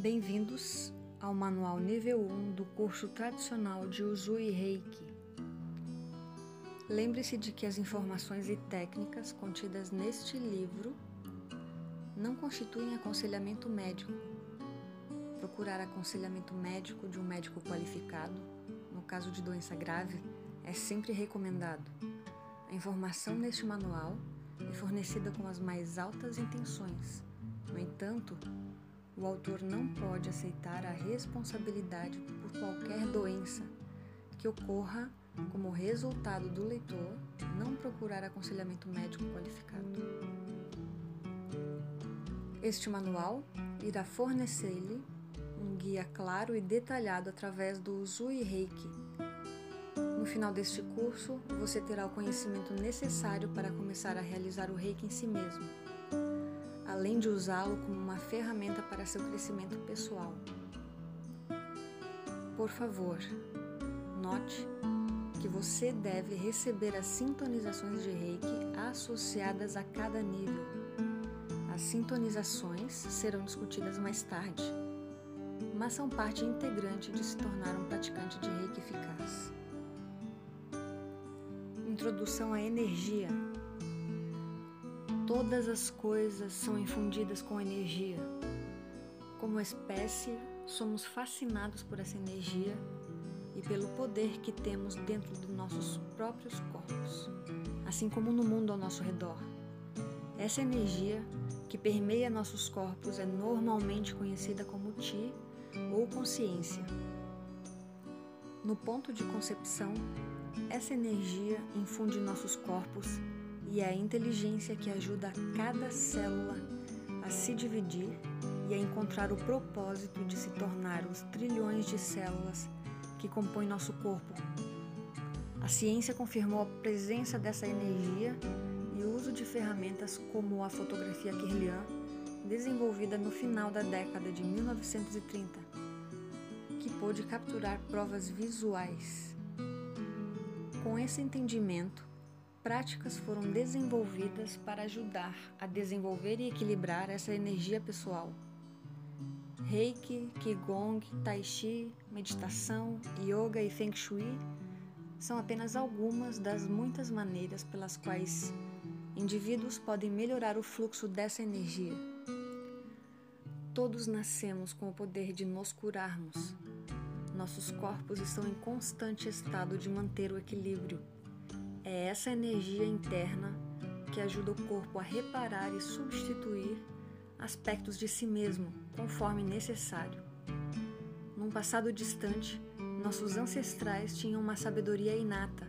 Bem-vindos ao Manual Nível 1 do curso tradicional de Usui Reiki. Lembre-se de que as informações e técnicas contidas neste livro não constituem aconselhamento médico. Procurar aconselhamento médico de um médico qualificado, no caso de doença grave, é sempre recomendado. A informação neste manual é fornecida com as mais altas intenções. No entanto, o autor não pode aceitar a responsabilidade por qualquer doença que ocorra como resultado do leitor não procurar aconselhamento médico qualificado. Este manual irá fornecer-lhe um guia claro e detalhado através do Usui Reiki. No final deste curso, você terá o conhecimento necessário para começar a realizar o Reiki em si mesmo além de usá-lo como uma ferramenta para seu crescimento pessoal. Por favor, note que você deve receber as sintonizações de Reiki associadas a cada nível. As sintonizações serão discutidas mais tarde, mas são parte integrante de se tornar um praticante de Reiki eficaz. Introdução à energia. Todas as coisas são infundidas com energia. Como espécie, somos fascinados por essa energia e pelo poder que temos dentro dos nossos próprios corpos, assim como no mundo ao nosso redor. Essa energia que permeia nossos corpos é normalmente conhecida como Ti ou consciência. No ponto de concepção, essa energia infunde nossos corpos e é a inteligência que ajuda cada célula a se dividir e a encontrar o propósito de se tornar os trilhões de células que compõem nosso corpo. A ciência confirmou a presença dessa energia e o uso de ferramentas como a fotografia Kirlian, desenvolvida no final da década de 1930, que pôde capturar provas visuais. Com esse entendimento, práticas foram desenvolvidas para ajudar a desenvolver e equilibrar essa energia pessoal. Reiki, Qigong, Tai Chi, meditação, yoga e Feng Shui são apenas algumas das muitas maneiras pelas quais indivíduos podem melhorar o fluxo dessa energia. Todos nascemos com o poder de nos curarmos. Nossos corpos estão em constante estado de manter o equilíbrio é essa energia interna que ajuda o corpo a reparar e substituir aspectos de si mesmo conforme necessário. Num passado distante, nossos ancestrais tinham uma sabedoria inata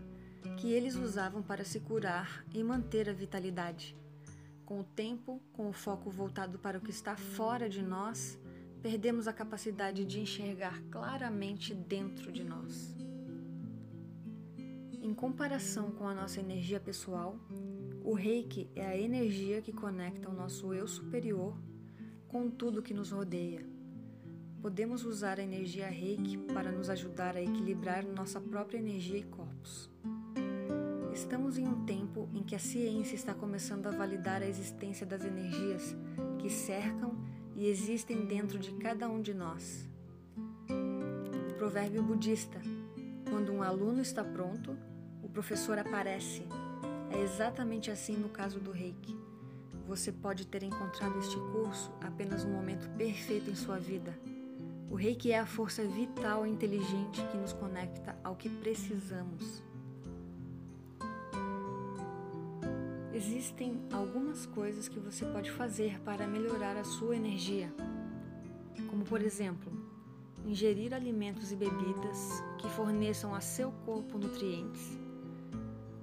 que eles usavam para se curar e manter a vitalidade. Com o tempo, com o foco voltado para o que está fora de nós, perdemos a capacidade de enxergar claramente dentro de nós. Em comparação com a nossa energia pessoal, o reiki é a energia que conecta o nosso eu superior com tudo que nos rodeia. Podemos usar a energia reiki para nos ajudar a equilibrar nossa própria energia e corpos. Estamos em um tempo em que a ciência está começando a validar a existência das energias que cercam e existem dentro de cada um de nós. O provérbio budista: quando um aluno está pronto, professor aparece. É exatamente assim no caso do reiki. Você pode ter encontrado este curso apenas no momento perfeito em sua vida. O reiki é a força vital e inteligente que nos conecta ao que precisamos. Existem algumas coisas que você pode fazer para melhorar a sua energia, como por exemplo, ingerir alimentos e bebidas que forneçam a seu corpo nutrientes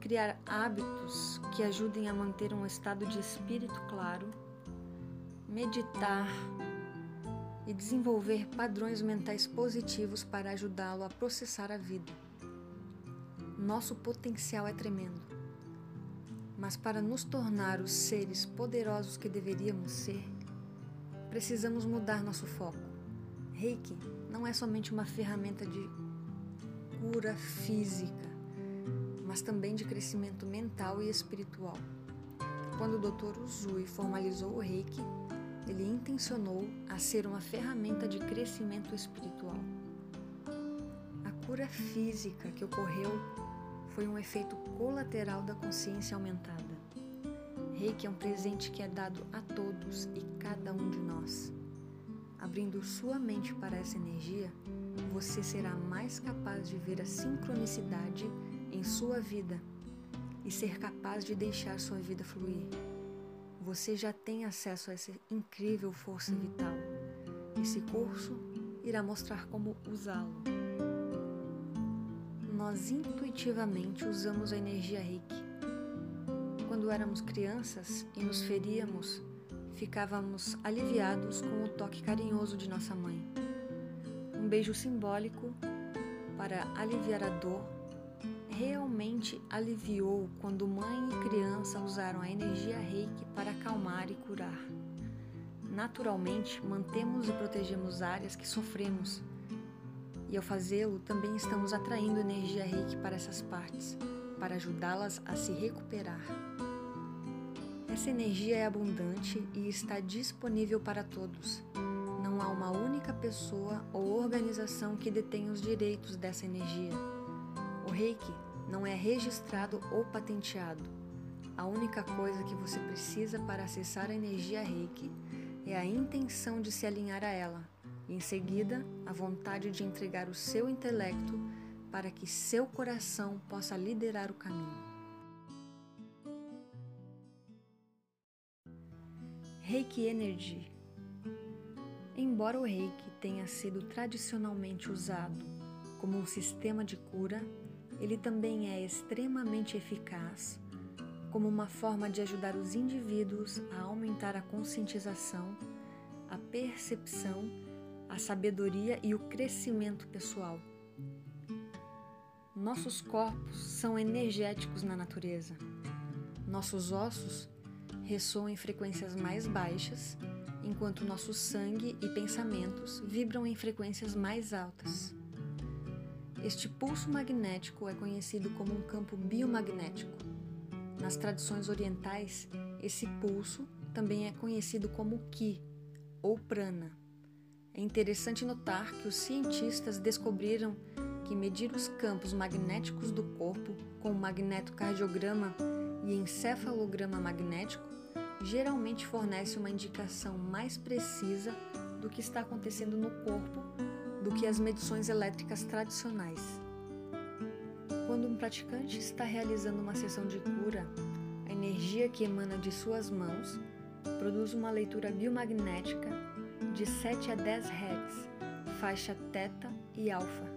criar hábitos que ajudem a manter um estado de espírito claro, meditar e desenvolver padrões mentais positivos para ajudá-lo a processar a vida. Nosso potencial é tremendo, mas para nos tornar os seres poderosos que deveríamos ser, precisamos mudar nosso foco. Reiki não é somente uma ferramenta de cura física mas também de crescimento mental e espiritual. Quando o Dr. Uzui formalizou o Reiki, ele intencionou a ser uma ferramenta de crescimento espiritual. A cura física que ocorreu foi um efeito colateral da consciência aumentada. Reiki é um presente que é dado a todos e cada um de nós. Abrindo sua mente para essa energia, você será mais capaz de ver a sincronicidade em sua vida e ser capaz de deixar sua vida fluir. Você já tem acesso a essa incrível força vital. Esse curso irá mostrar como usá-lo. Nós intuitivamente usamos a energia Reiki. Quando éramos crianças e nos feríamos, ficávamos aliviados com o toque carinhoso de nossa mãe. Um beijo simbólico para aliviar a dor realmente aliviou quando mãe e criança usaram a energia reiki para acalmar e curar. Naturalmente, mantemos e protegemos áreas que sofremos, e ao fazê-lo, também estamos atraindo energia reiki para essas partes, para ajudá-las a se recuperar. Essa energia é abundante e está disponível para todos. Não há uma única pessoa ou organização que detenha os direitos dessa energia. O Reiki não é registrado ou patenteado. A única coisa que você precisa para acessar a energia Reiki é a intenção de se alinhar a ela e, em seguida, a vontade de entregar o seu intelecto para que seu coração possa liderar o caminho. Reiki Energy. Embora o Reiki tenha sido tradicionalmente usado como um sistema de cura, ele também é extremamente eficaz como uma forma de ajudar os indivíduos a aumentar a conscientização, a percepção, a sabedoria e o crescimento pessoal. Nossos corpos são energéticos na natureza. Nossos ossos ressoam em frequências mais baixas, enquanto nosso sangue e pensamentos vibram em frequências mais altas. Este pulso magnético é conhecido como um campo biomagnético. Nas tradições orientais, esse pulso também é conhecido como Ki ou Prana. É interessante notar que os cientistas descobriram que medir os campos magnéticos do corpo com magnetocardiograma e encefalograma magnético geralmente fornece uma indicação mais precisa do que está acontecendo no corpo do que as medições elétricas tradicionais. Quando um praticante está realizando uma sessão de cura, a energia que emana de suas mãos produz uma leitura biomagnética de 7 a 10 Hz, faixa θ e alfa,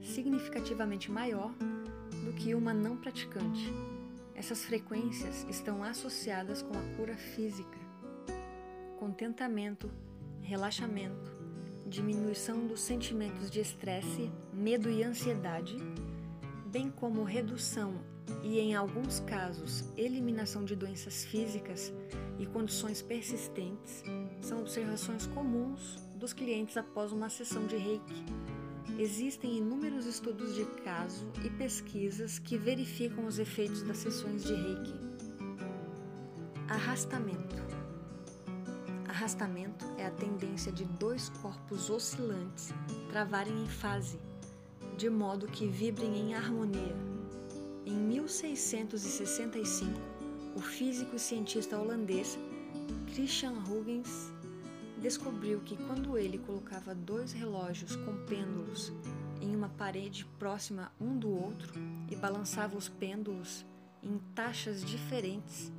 significativamente maior do que uma não praticante. Essas frequências estão associadas com a cura física, contentamento, relaxamento, diminuição dos sentimentos de estresse, medo e ansiedade, bem como redução e, em alguns casos, eliminação de doenças físicas e condições persistentes, são observações comuns dos clientes após uma sessão de reiki Existem inúmeros estudos de caso e pesquisas que verificam os efeitos das sessões de Reiki. Arrastamento. Arrastamento é a tendência de dois corpos oscilantes travarem em fase, de modo que vibrem em harmonia. Em 1665, o físico e cientista holandês Christian Huygens descobriu que quando ele colocava dois relógios com pêndulos em uma parede próxima um do outro e balançava os pêndulos em taxas diferentes,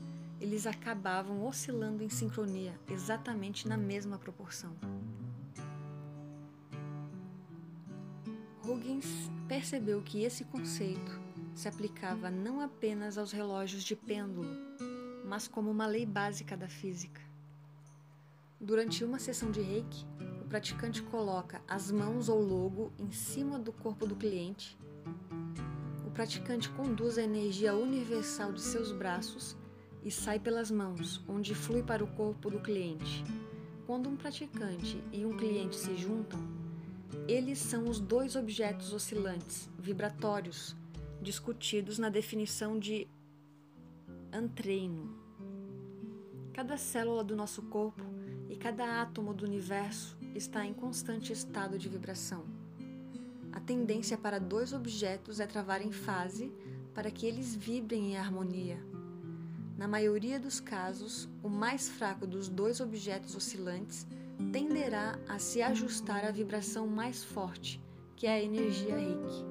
eles acabavam oscilando em sincronia, exatamente na mesma proporção. Huygens percebeu que esse conceito se aplicava não apenas aos relógios de pêndulo, mas como uma lei básica da física. Durante uma sessão de reiki, o praticante coloca as mãos ou logo em cima do corpo do cliente. O praticante conduz a energia universal de seus braços e sai pelas mãos, onde flui para o corpo do cliente. Quando um praticante e um cliente se juntam, eles são os dois objetos oscilantes, vibratórios, discutidos na definição de antreino. Cada célula do nosso corpo e cada átomo do universo está em constante estado de vibração. A tendência para dois objetos é travar em fase para que eles vibrem em harmonia. Na maioria dos casos, o mais fraco dos dois objetos oscilantes tenderá a se ajustar à vibração mais forte, que é a energia Reiki.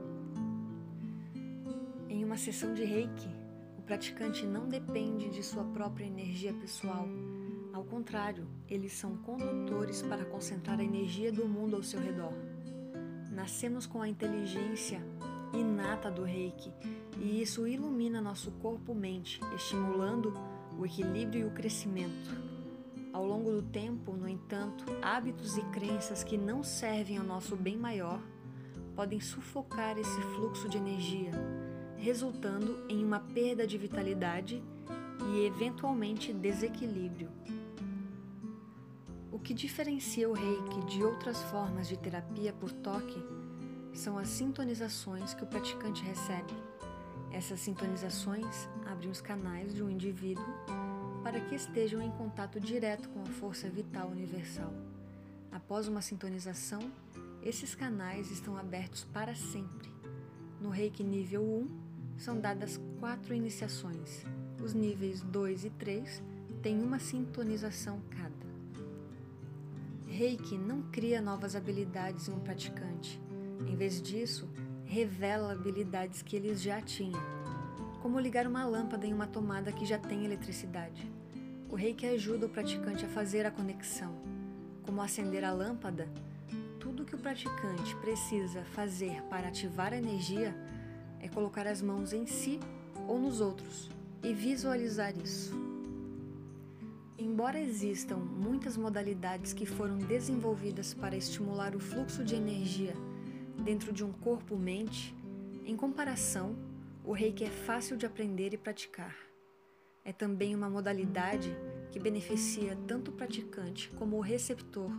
Em uma sessão de Reiki, o praticante não depende de sua própria energia pessoal. Ao contrário, eles são condutores para concentrar a energia do mundo ao seu redor. Nascemos com a inteligência inata do Reiki e isso ilumina nosso corpo-mente, estimulando o equilíbrio e o crescimento. Ao longo do tempo, no entanto, hábitos e crenças que não servem ao nosso bem maior podem sufocar esse fluxo de energia, resultando em uma perda de vitalidade e, eventualmente, desequilíbrio. O que diferencia o reiki de outras formas de terapia por toque são as sintonizações que o praticante recebe. Essas sintonizações abrem os canais de um indivíduo para que estejam em contato direto com a força vital universal. Após uma sintonização, esses canais estão abertos para sempre. No Reiki nível 1, são dadas quatro iniciações. Os níveis 2 e 3 têm uma sintonização cada. Reiki não cria novas habilidades em um praticante. Em vez disso, revela habilidades que eles já tinham como ligar uma lâmpada em uma tomada que já tem eletricidade. O reiki ajuda o praticante a fazer a conexão. Como acender a lâmpada, tudo que o praticante precisa fazer para ativar a energia é colocar as mãos em si ou nos outros e visualizar isso. Embora existam muitas modalidades que foram desenvolvidas para estimular o fluxo de energia dentro de um corpo-mente, em comparação, o reiki é fácil de aprender e praticar. É também uma modalidade que beneficia tanto o praticante como o receptor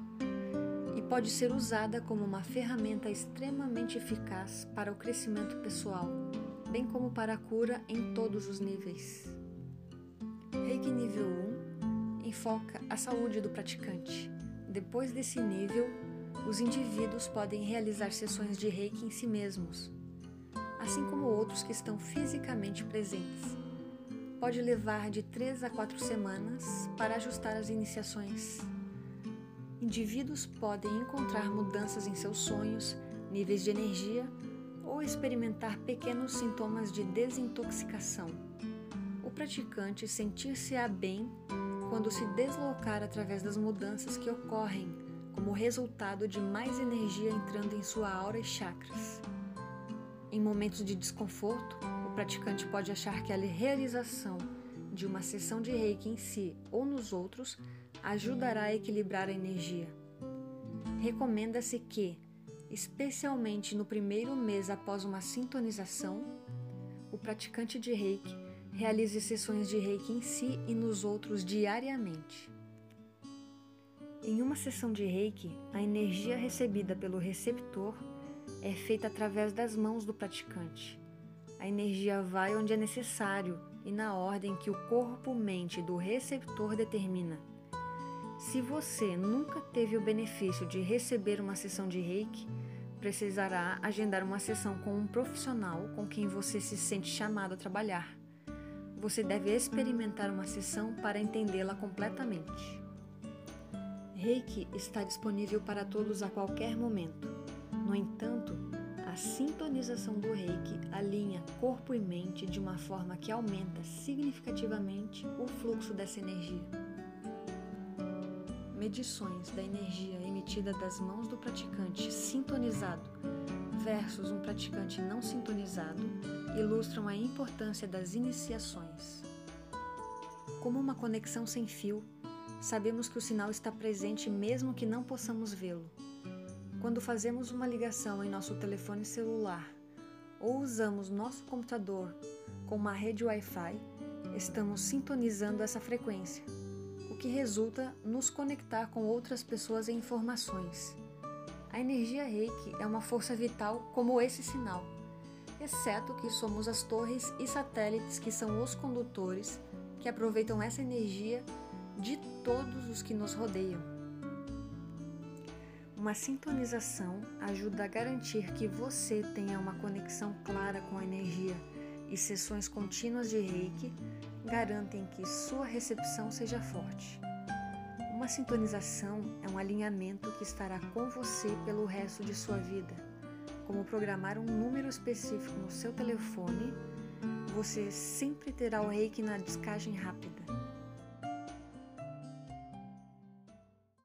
e pode ser usada como uma ferramenta extremamente eficaz para o crescimento pessoal, bem como para a cura em todos os níveis. Reiki nível 1 enfoca a saúde do praticante. Depois desse nível, os indivíduos podem realizar sessões de reiki em si mesmos, assim como outros que estão fisicamente presentes. Pode levar de 3 a 4 semanas para ajustar as iniciações. Indivíduos podem encontrar mudanças em seus sonhos, níveis de energia ou experimentar pequenos sintomas de desintoxicação. O praticante sentir-se-á bem quando se deslocar através das mudanças que ocorrem como resultado de mais energia entrando em sua aura e chakras. Em momentos de desconforto, o praticante pode achar que a realização de uma sessão de reiki em si ou nos outros ajudará a equilibrar a energia. Recomenda-se que, especialmente no primeiro mês após uma sintonização, o praticante de reiki realize sessões de reiki em si e nos outros diariamente. Em uma sessão de reiki, a energia recebida pelo receptor é feita através das mãos do praticante. A energia vai onde é necessário e na ordem que o corpo-mente do receptor determina. Se você nunca teve o benefício de receber uma sessão de reiki, precisará agendar uma sessão com um profissional com quem você se sente chamado a trabalhar. Você deve experimentar uma sessão para entendê-la completamente. Reiki está disponível para todos a qualquer momento. No entanto, a sintonização do reiki alinha corpo e mente de uma forma que aumenta significativamente o fluxo dessa energia. Medições da energia emitida das mãos do praticante sintonizado versus um praticante não sintonizado ilustram a importância das iniciações. Como uma conexão sem fio, sabemos que o sinal está presente mesmo que não possamos vê-lo. Quando fazemos uma ligação em nosso telefone celular ou usamos nosso computador com uma rede Wi-Fi, estamos sintonizando essa frequência, o que resulta nos conectar com outras pessoas e informações. A energia Reiki é uma força vital como esse sinal, exceto que somos as torres e satélites que são os condutores que aproveitam essa energia de todos os que nos rodeiam. Uma sintonização ajuda a garantir que você tenha uma conexão clara com a energia e sessões contínuas de reiki garantem que sua recepção seja forte. Uma sintonização é um alinhamento que estará com você pelo resto de sua vida. Como programar um número específico no seu telefone, você sempre terá o reiki na descagem rápida